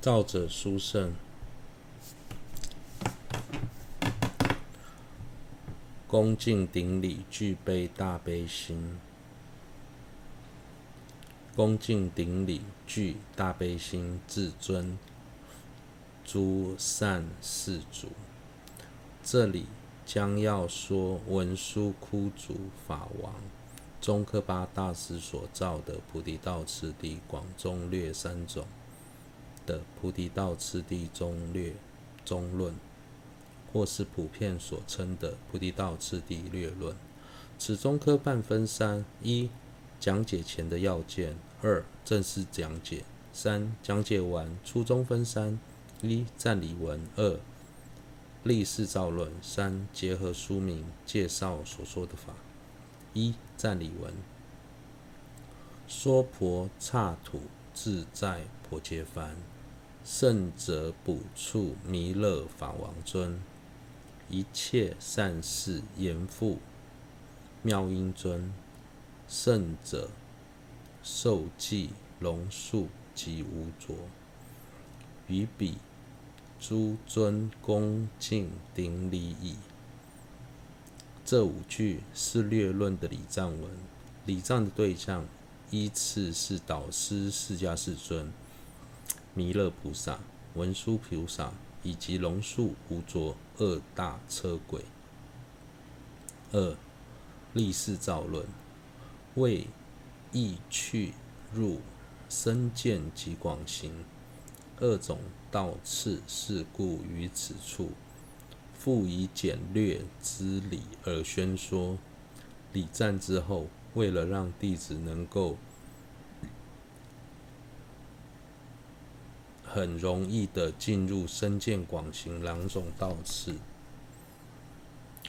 造者殊胜，恭敬顶礼，具备大悲心。恭敬顶礼，具大悲心，至尊诸善世主。这里将要说文殊库主法王宗喀巴大师所造的菩提道次第广中略三种的菩提道次第中略中论，或是普遍所称的菩提道次第略论。此中科半分三：一、讲解前的要件；二、正式讲解；三、讲解完初中分三：一、赞理文；二、立誓造论；三、结合书名介绍所说的法。一、赞理文：娑婆刹土自在婆伽梵，胜者补处弥勒法王尊，一切善事严复妙音尊。胜者受记龙树及无着，于彼诸尊恭敬顶礼矣。这五句是略论的礼赞文，礼赞的对象依次是导师释迦世尊、弥勒菩萨、文殊菩萨以及龙树、无着二大车鬼。二立世造论。为意去入深见及广行二种道次事故，于此处复以简略之理而宣说。礼赞之后，为了让弟子能够很容易的进入深见广行两种道次，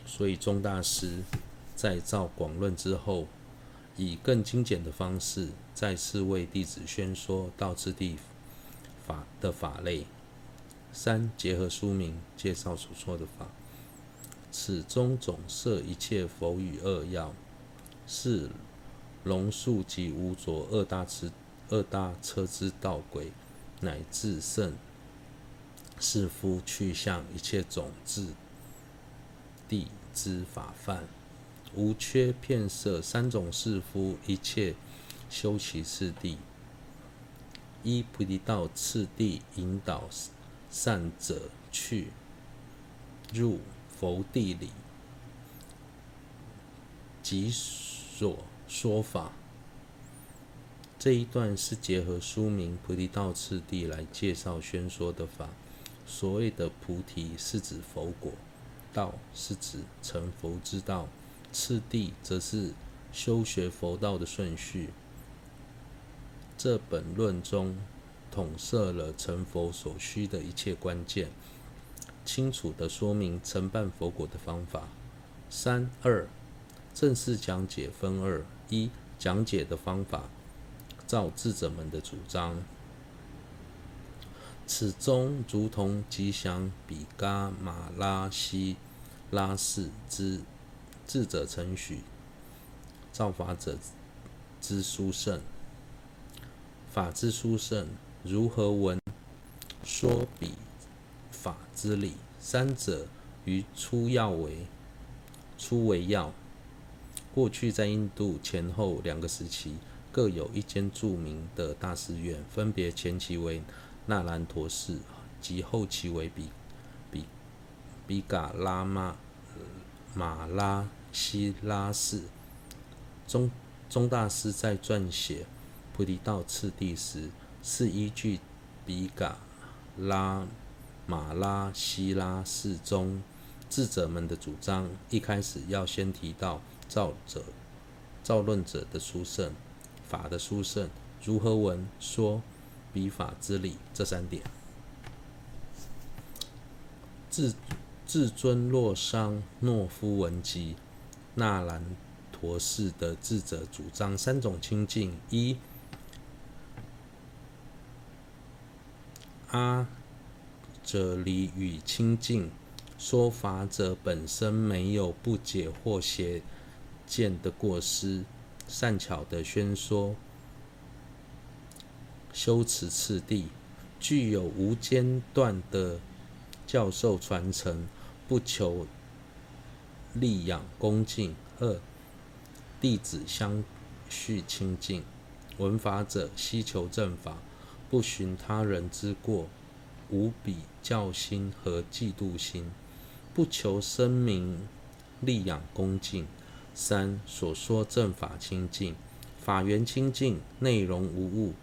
所以宗大师在造广论之后。以更精简的方式，再次为弟子宣说道次地法的法类。三、结合书名介绍所说的法，此中总摄一切佛语二要，是龙树及无着二大支二大车之道轨，乃至胜士夫去向一切种智地之法范。无缺片色三种是夫一切修习次第，依菩提道次第引导善者去入佛地里，即所说法。这一段是结合书名菩提道次第来介绍宣说的法。所谓的菩提是指佛果，道是指成佛之道。次第则是修学佛道的顺序。这本论中统摄了成佛所需的一切关键，清楚地说明成办佛果的方法。三二正式讲解分二：一讲解的方法，照智者们的主张，此中如同吉祥比嘎马拉西拉氏之。智者承许，造法者之殊胜，法之殊胜，如何闻说比法之理？三者于初要为初为要。过去在印度前后两个时期，各有一间著名的大寺院，分别前期为那兰陀寺，及后期为比比比嘎拉玛马拉。西拉寺中中大师在撰写菩提道次第时，是依据比嘎拉马拉西拉寺中智者们的主张，一开始要先提到造者、造论者的殊胜，法的殊胜，如何闻说彼法之理这三点。至至尊洛桑诺夫文集。纳兰陀寺的智者主张三种清净：一、阿闍黎语清净，说法者本身没有不解或邪见的过失，善巧的宣说修持次第，具有无间断的教授传承，不求利养恭敬。二、弟子相续亲近。闻法者希求正法，不寻他人之过，无比较心和嫉妒心，不求声名利养恭敬。三、所说正法清净，法源清净，内容无误，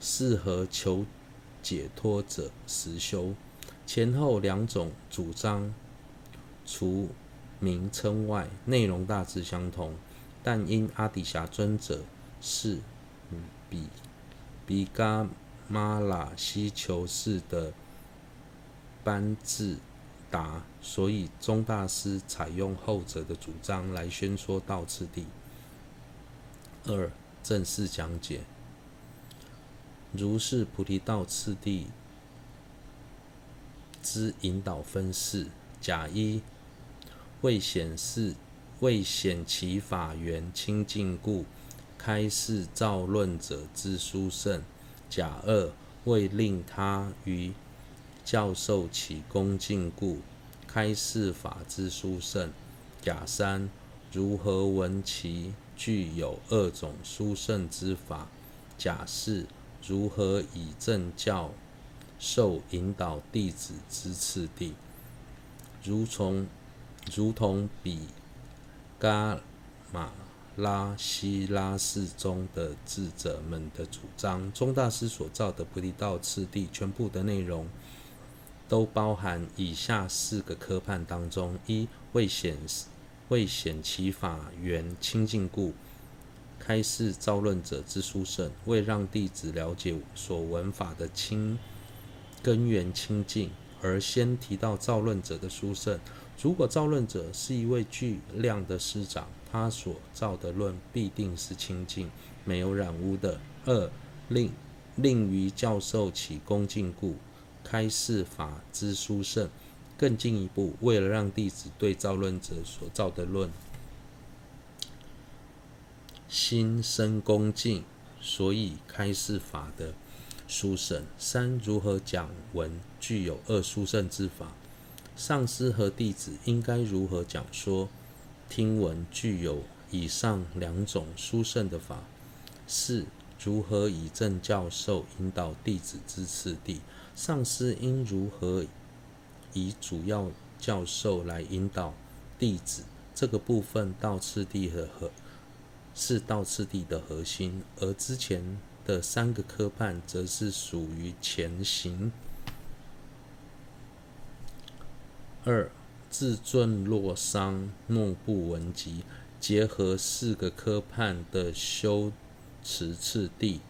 适合求解脱者实修。前后两种主张，除名称外，内容大致相同，但因阿底峡尊者是比比伽玛拉希求士的班智达，所以宗大师采用后者的主张来宣说道次第。二、正式讲解，如是菩提道次第之引导分四：甲一，为显示为显其法源清净故。开示造论者之殊胜。甲二，为令他于教授起恭敬故，开示法之殊胜。假三，如何闻其具有二种殊胜之法？假四，如何以正教授引导弟子之次第？如从如同比伽马拉希拉氏中的智者们的主张，宗大师所造的菩提道次第全部的内容，都包含以下四个科判当中：一、为显为显其法源清净故，开示造论者之殊胜；为让弟子了解所闻法的清根源清净，而先提到造论者的殊胜。如果造论者是一位具量的师长，他所造的论必定是清净、没有染污的。二、令令于教授起恭敬故，开示法之殊胜。更进一步，为了让弟子对造论者所造的论心生恭敬，所以开示法的殊胜。三、如何讲文具有二殊胜之法？上师和弟子应该如何讲说？听闻具有以上两种殊胜的法，四、如何以正教授引导弟子之次第？上师应如何以主要教授来引导弟子？这个部分道次第的核是道次第的核心，而之前的三个科判则是属于前行。二。自尊若伤，莫不闻及。结合四个科判的修持次第，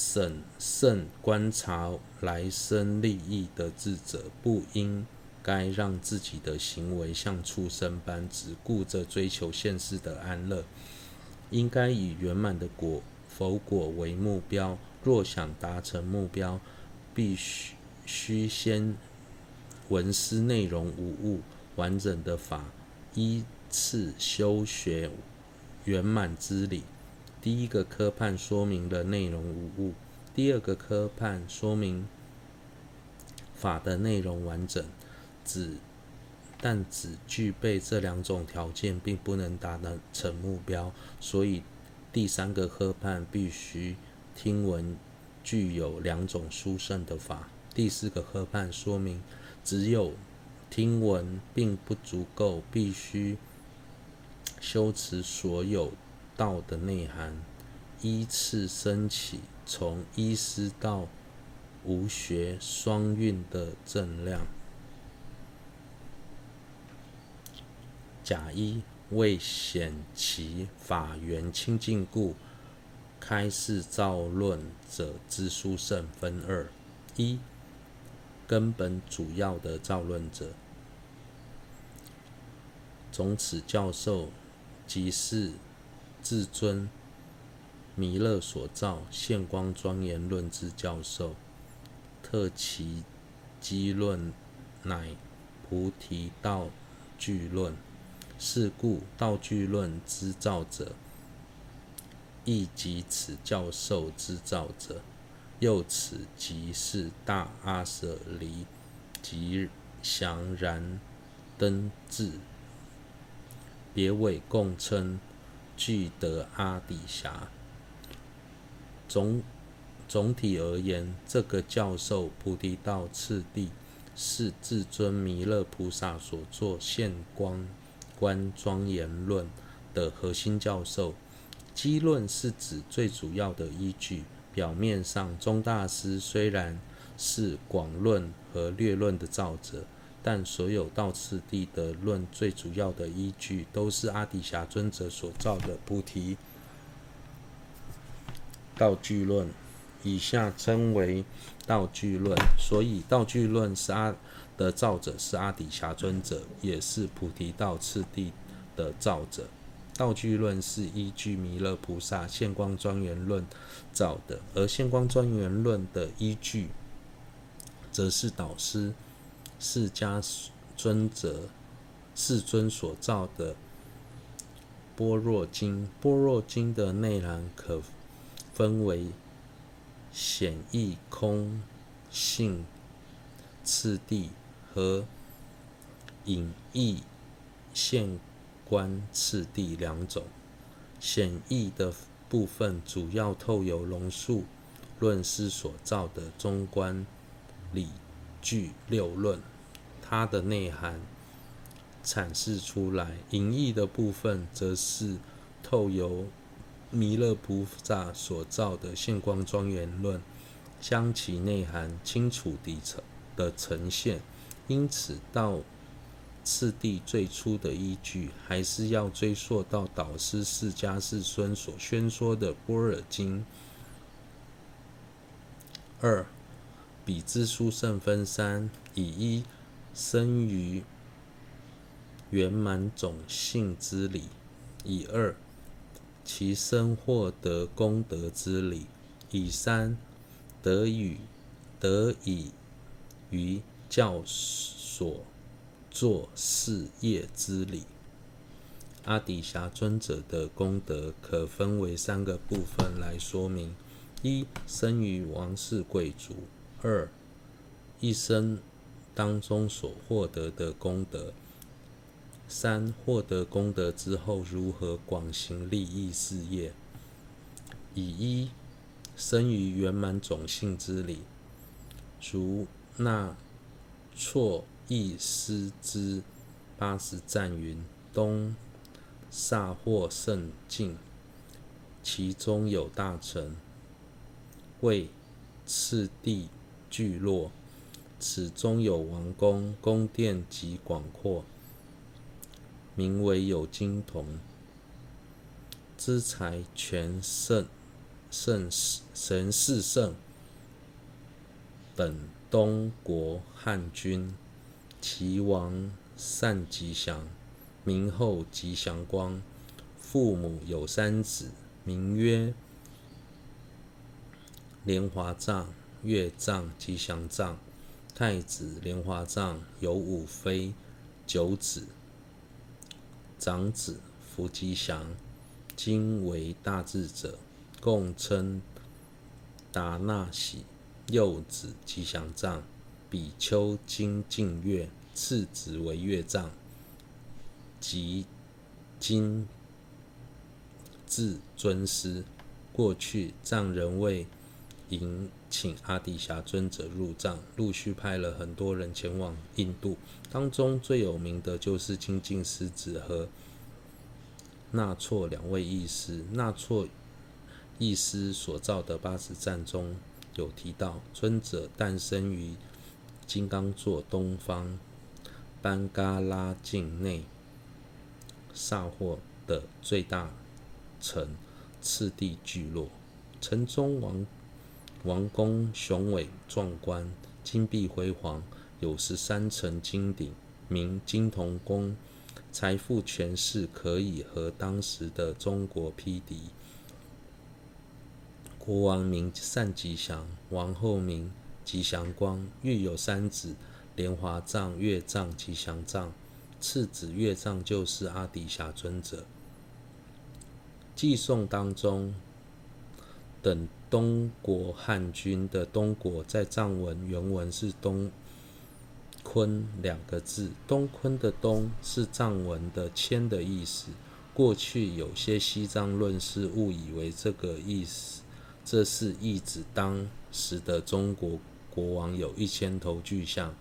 审慎观察来生利益的智者，不应该让自己的行为像畜生般，只顾着追求现世的安乐，应该以圆满的果佛果为目标。若想达成目标，必须。须先闻思内容无误、完整的法，依次修学圆满之理。第一个科判说明了内容无误，第二个科判说明法的内容完整。只但只具备这两种条件，并不能达成目标，所以第三个科判必须听闻具有两种殊胜的法。第四个科判说明，只有听闻并不足够，必须修持所有道的内涵，依次升起，从依师到无学双运的正量。甲一，为显其法源清净故，开示造论者之殊胜分二一。根本主要的造论者，总此教授即是至尊弥勒所造现光庄严论之教授，特其基论乃菩提道具论。是故道具论之造者，亦即此教授之造者。又此即是大阿舍离吉祥然灯智，别为共称具德阿底峡。总总体而言，这个教授菩提道次第是至尊弥勒菩萨所作现光观庄严论的核心教授。基论是指最主要的依据。表面上，宗大师虽然是广论和略论的造者，但所有道次第的论最主要的依据都是阿底峡尊者所造的菩提道具论，以下称为道具论。所以，道具论是阿的造者是阿底峡尊者，也是菩提道次第的造者。道具论是依据弥勒菩萨现光庄严论造的，而现光庄严论的依据，则是导师释迦尊者世尊所造的般若经。般若经的内涵可分为显义空性次第和隐义现。观次第两种，显义的部分主要透由龙树论师所造的中观理据六论，它的内涵阐释出来；隐义的部分则是透由弥勒菩萨所造的现光庄严论，将其内涵清楚地呈的呈现。因此到次第最初的依据，还是要追溯到导师释迦世尊所宣说的《般若经》。二，比之殊胜分三：以一生于圆满种性之理；以二其身获得功德之理；以三得与得以于教所。做事业之理，阿底峡尊者的功德可分为三个部分来说明：一、生于王室贵族；二、一生当中所获得的功德；三、获得功德之后如何广行利益事业。以一生于圆满种性之理，如那错。意师之八十赞云：东萨获胜境，其中有大城，为次第聚落，此中有王宫，宫殿极广阔，名为有金铜，资财全盛，盛神势盛，本东国汉君。其王善吉祥，名后吉祥光。父母有三子，名曰莲华藏、月藏、吉祥藏。太子莲华藏有五妃，九子。长子福吉祥，今为大智者，共称达那喜。幼子吉祥藏。比丘精进月，次子为月藏，即今至尊师。过去藏人为迎请阿底峡尊者入藏，陆续派了很多人前往印度，当中最有名的就是清净狮子和纳错两位译师。纳错译师所造的八十赞中有提到，尊者诞生于。金刚座东方班嘎拉境内萨霍的最大城次第聚落，城中王王宫雄伟壮观，金碧辉煌，有十三层金顶，名金铜宫，财富权势可以和当时的中国匹敌。国王名善吉祥，王后名。吉祥光育有三子：莲华藏、月藏、吉祥藏。次子月藏就是阿底峡尊者。偈颂当中等东国汉军的东国，在藏文原文是东坤两个字，东坤的东是藏文的谦的意思。过去有些西藏论师误以为这个意思，这是意指当时的中国国王有一千头巨象，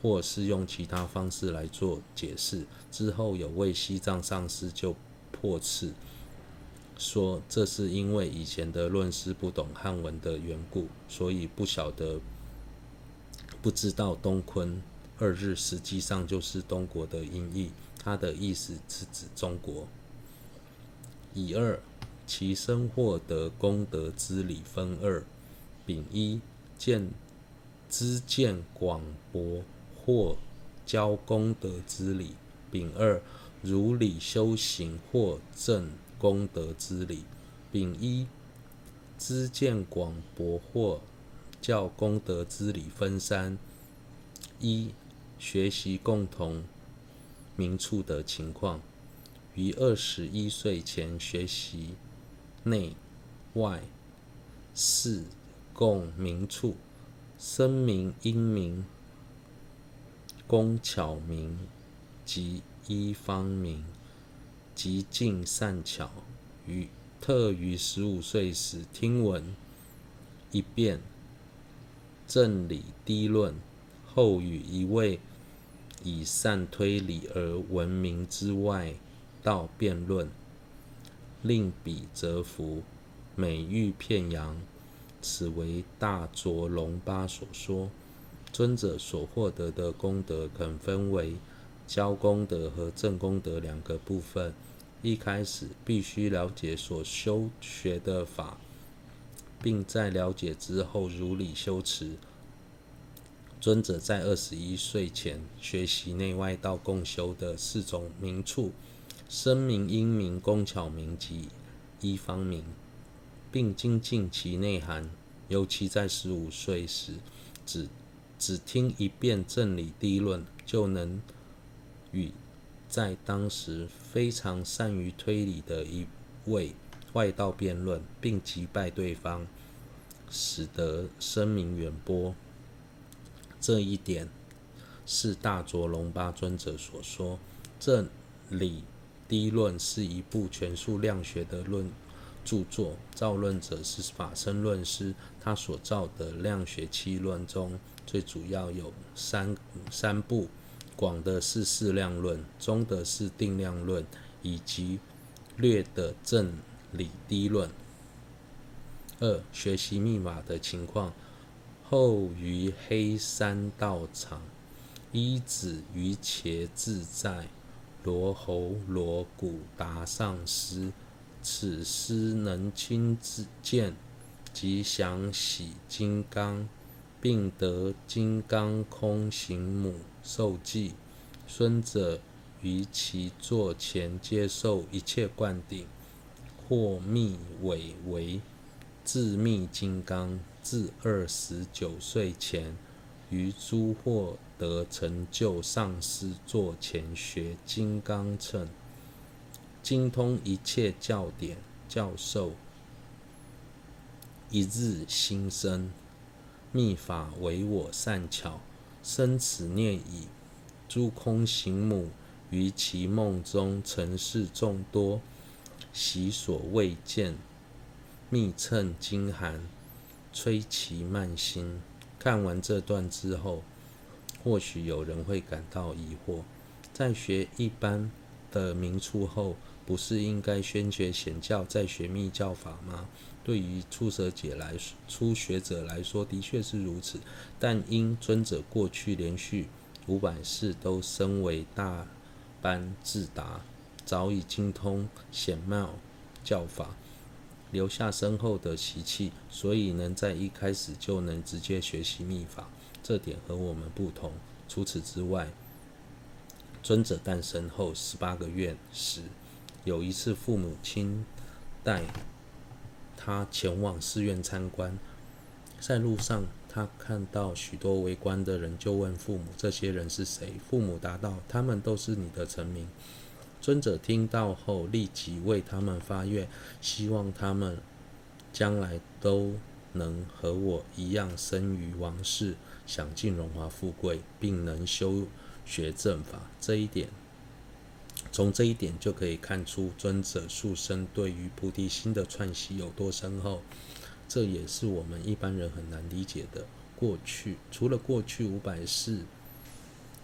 或是用其他方式来做解释。之后有位西藏上师就破斥。说这是因为以前的论师不懂汉文的缘故，所以不晓得、不知道“东坤”二日实际上就是东国的音译，它的意思是指中国。乙二，其身获得功德之理分二：丙一，见知见广博或教功德之理；丙二，如理修行或证。功德之理，丙一，知见广博或教功德之理分三：一、学习共同名处的情况，于二十一岁前学习内外。四共名处，声名、音名、工巧名及一方名。极尽善巧，于特于十五岁时听闻一辩正理低论，后与一位以善推理而闻名之外道辩论，令彼折服，美誉片扬。此为大卓龙巴所说。尊者所获得的功德，可分为教功德和正功德两个部分。一开始必须了解所修学的法，并在了解之后如理修持。尊者在二十一岁前学习内外道共修的四种名处：声名、音名、工巧名及一方名，并精进其内涵。尤其在十五岁时，只只听一遍正理第一论，就能与在当时非常善于推理的一位外道辩论，并击败对方，使得声名远播。这一点是大卓龙巴尊者所说。正理低论是一部权术量学的论著作，造论者是法身论师。他所造的量学七论中，最主要有三三部。广的是释量论，中的是定量论，以及略的正理低论。二、学习密码的情况，后于黑山道场，依止于茄自在罗睺罗古达上师，此师能亲自见及详喜金刚，并得金刚空行母。受记，孙者于其座前接受一切灌顶，或密委为自密金刚。至二十九岁前，于诸获得成就上师座前学金刚乘，精通一切教典教授。一日新生，密法为我善巧。生此念已，诸空行母于其梦中尘世众多，习所未见，密乘金函，摧其慢心。看完这段之后，或许有人会感到疑惑：在学一般的名处后，不是应该先学显教，再学密教法吗？对于初学者来，初学者来说的确是如此，但因尊者过去连续五百世都身为大班智达，早已精通显妙教法，留下深厚的习气，所以能在一开始就能直接学习密法，这点和我们不同。除此之外，尊者诞生后十八个月时，有一次父母亲带。他前往寺院参观，在路上，他看到许多围观的人，就问父母：“这些人是谁？”父母答道：“他们都是你的臣民。”尊者听到后，立即为他们发愿，希望他们将来都能和我一样生于王室，享尽荣华富贵，并能修学正法。这一点，从这一点就可以看出尊者塑身对于菩提心的串习有多深厚。这也是我们一般人很难理解的。过去，除了过去五百世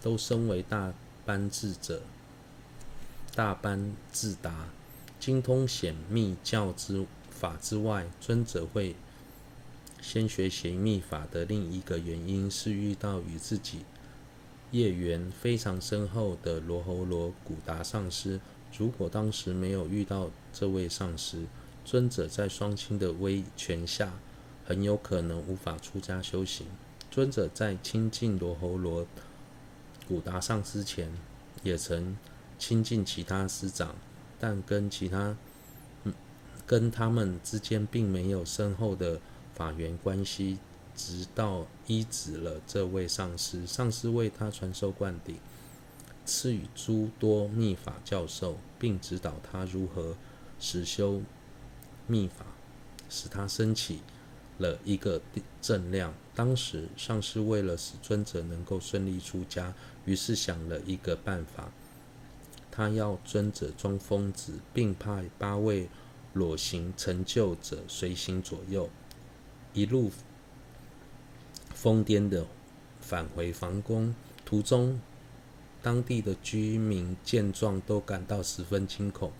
都身为大班智者、大班智达，精通显密教之法之外，尊者会先学显密法的另一个原因是遇到与自己业缘非常深厚的罗侯罗古达上师。如果当时没有遇到这位上师，尊者在双亲的威权下，很有可能无法出家修行。尊者在亲近罗侯罗古达上师前，也曾亲近其他师长，但跟其他。跟他们之间并没有深厚的法缘关系，直到医治了这位上师，上师为他传授灌顶，赐予诸多密法教授，并指导他如何实修密法，使他升起了一个正量。当时上师为了使尊者能够顺利出家，于是想了一个办法，他要尊者装疯子，并派八位。裸形成就者随行左右，一路疯癫的返回皇宫。途中，当地的居民见状都感到十分惊恐。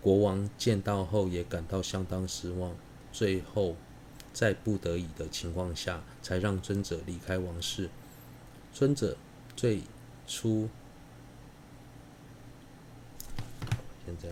国王见到后也感到相当失望。最后，在不得已的情况下，才让尊者离开王室。尊者最初